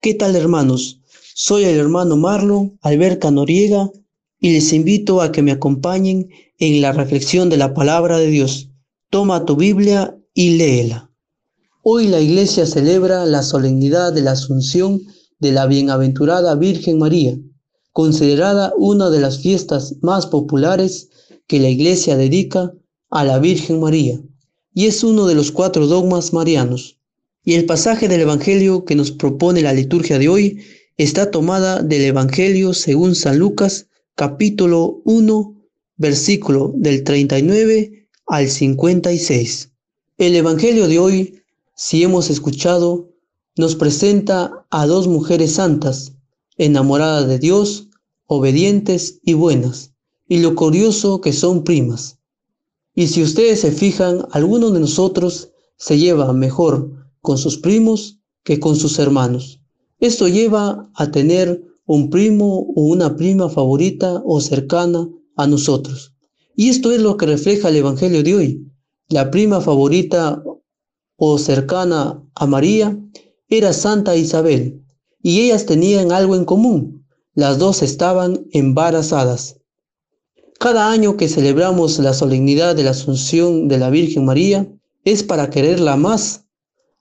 ¿Qué tal hermanos? Soy el hermano Marlon Alberca Noriega y les invito a que me acompañen en la reflexión de la palabra de Dios. Toma tu Biblia y léela. Hoy la iglesia celebra la solemnidad de la Asunción de la Bienaventurada Virgen María, considerada una de las fiestas más populares que la iglesia dedica a la Virgen María, y es uno de los cuatro dogmas marianos. Y el pasaje del Evangelio que nos propone la liturgia de hoy está tomada del Evangelio según San Lucas, capítulo 1, versículo del 39 al 56. El Evangelio de hoy, si hemos escuchado, nos presenta a dos mujeres santas, enamoradas de Dios, obedientes y buenas, y lo curioso que son primas. Y si ustedes se fijan, alguno de nosotros se lleva mejor con sus primos que con sus hermanos. Esto lleva a tener un primo o una prima favorita o cercana a nosotros. Y esto es lo que refleja el Evangelio de hoy. La prima favorita o cercana a María era Santa Isabel, y ellas tenían algo en común. Las dos estaban embarazadas. Cada año que celebramos la solemnidad de la Asunción de la Virgen María es para quererla más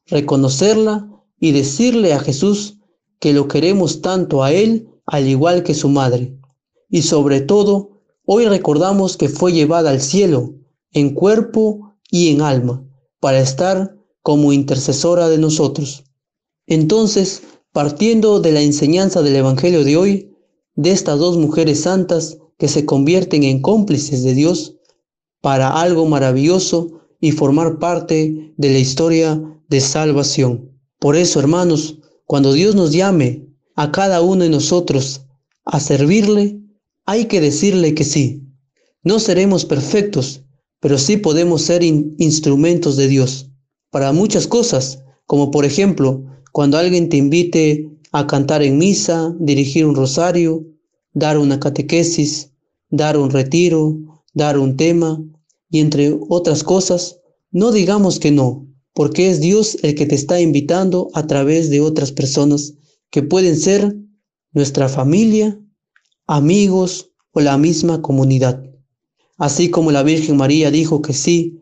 reconocerla y decirle a Jesús que lo queremos tanto a Él al igual que su madre. Y sobre todo, hoy recordamos que fue llevada al cielo en cuerpo y en alma para estar como intercesora de nosotros. Entonces, partiendo de la enseñanza del Evangelio de hoy, de estas dos mujeres santas que se convierten en cómplices de Dios para algo maravilloso y formar parte de la historia de salvación. Por eso, hermanos, cuando Dios nos llame a cada uno de nosotros a servirle, hay que decirle que sí. No seremos perfectos, pero sí podemos ser instrumentos de Dios para muchas cosas, como por ejemplo, cuando alguien te invite a cantar en misa, dirigir un rosario, dar una catequesis, dar un retiro, dar un tema, y entre otras cosas, no digamos que no, porque es Dios el que te está invitando a través de otras personas que pueden ser nuestra familia, amigos o la misma comunidad. Así como la Virgen María dijo que sí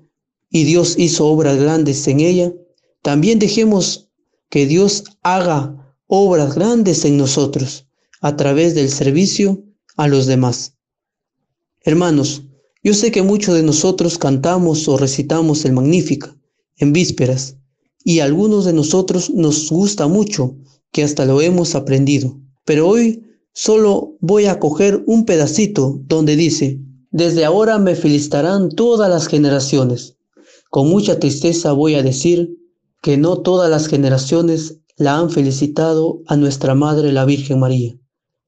y Dios hizo obras grandes en ella, también dejemos que Dios haga obras grandes en nosotros a través del servicio a los demás. Hermanos, yo sé que muchos de nosotros cantamos o recitamos el Magnífica, en vísperas, y a algunos de nosotros nos gusta mucho, que hasta lo hemos aprendido. Pero hoy solo voy a coger un pedacito donde dice, desde ahora me felicitarán todas las generaciones. Con mucha tristeza voy a decir que no todas las generaciones la han felicitado a nuestra Madre la Virgen María,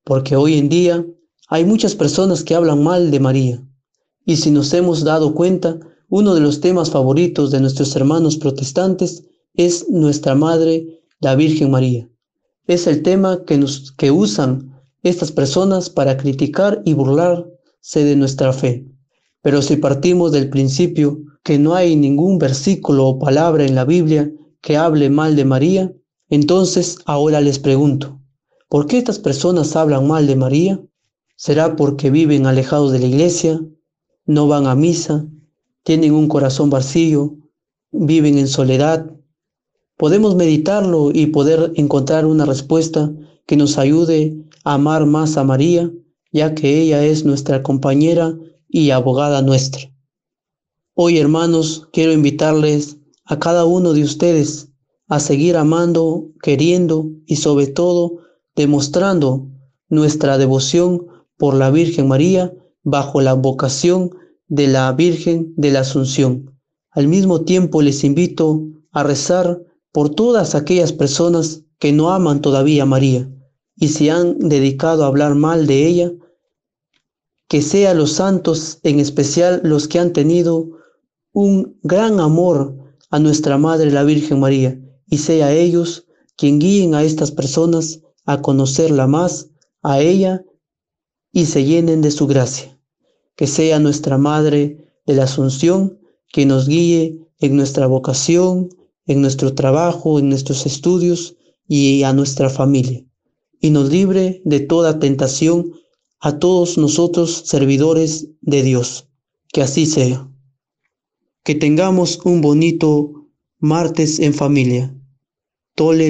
porque hoy en día hay muchas personas que hablan mal de María. Y si nos hemos dado cuenta, uno de los temas favoritos de nuestros hermanos protestantes es nuestra Madre, la Virgen María. Es el tema que, nos, que usan estas personas para criticar y burlarse de nuestra fe. Pero si partimos del principio que no hay ningún versículo o palabra en la Biblia que hable mal de María, entonces ahora les pregunto, ¿por qué estas personas hablan mal de María? ¿Será porque viven alejados de la iglesia, no van a misa, tienen un corazón vacío, viven en soledad. Podemos meditarlo y poder encontrar una respuesta que nos ayude a amar más a María, ya que ella es nuestra compañera y abogada nuestra. Hoy, hermanos, quiero invitarles a cada uno de ustedes a seguir amando, queriendo y sobre todo demostrando nuestra devoción por la Virgen María bajo la vocación de la Virgen de la Asunción. Al mismo tiempo les invito a rezar por todas aquellas personas que no aman todavía a María y se han dedicado a hablar mal de ella, que sean los santos, en especial los que han tenido un gran amor a nuestra Madre la Virgen María, y sea ellos quien guíen a estas personas a conocerla más, a ella, y se llenen de su gracia que sea nuestra Madre de la Asunción, que nos guíe en nuestra vocación, en nuestro trabajo, en nuestros estudios y a nuestra familia, y nos libre de toda tentación a todos nosotros servidores de Dios. Que así sea. Que tengamos un bonito martes en familia. Tole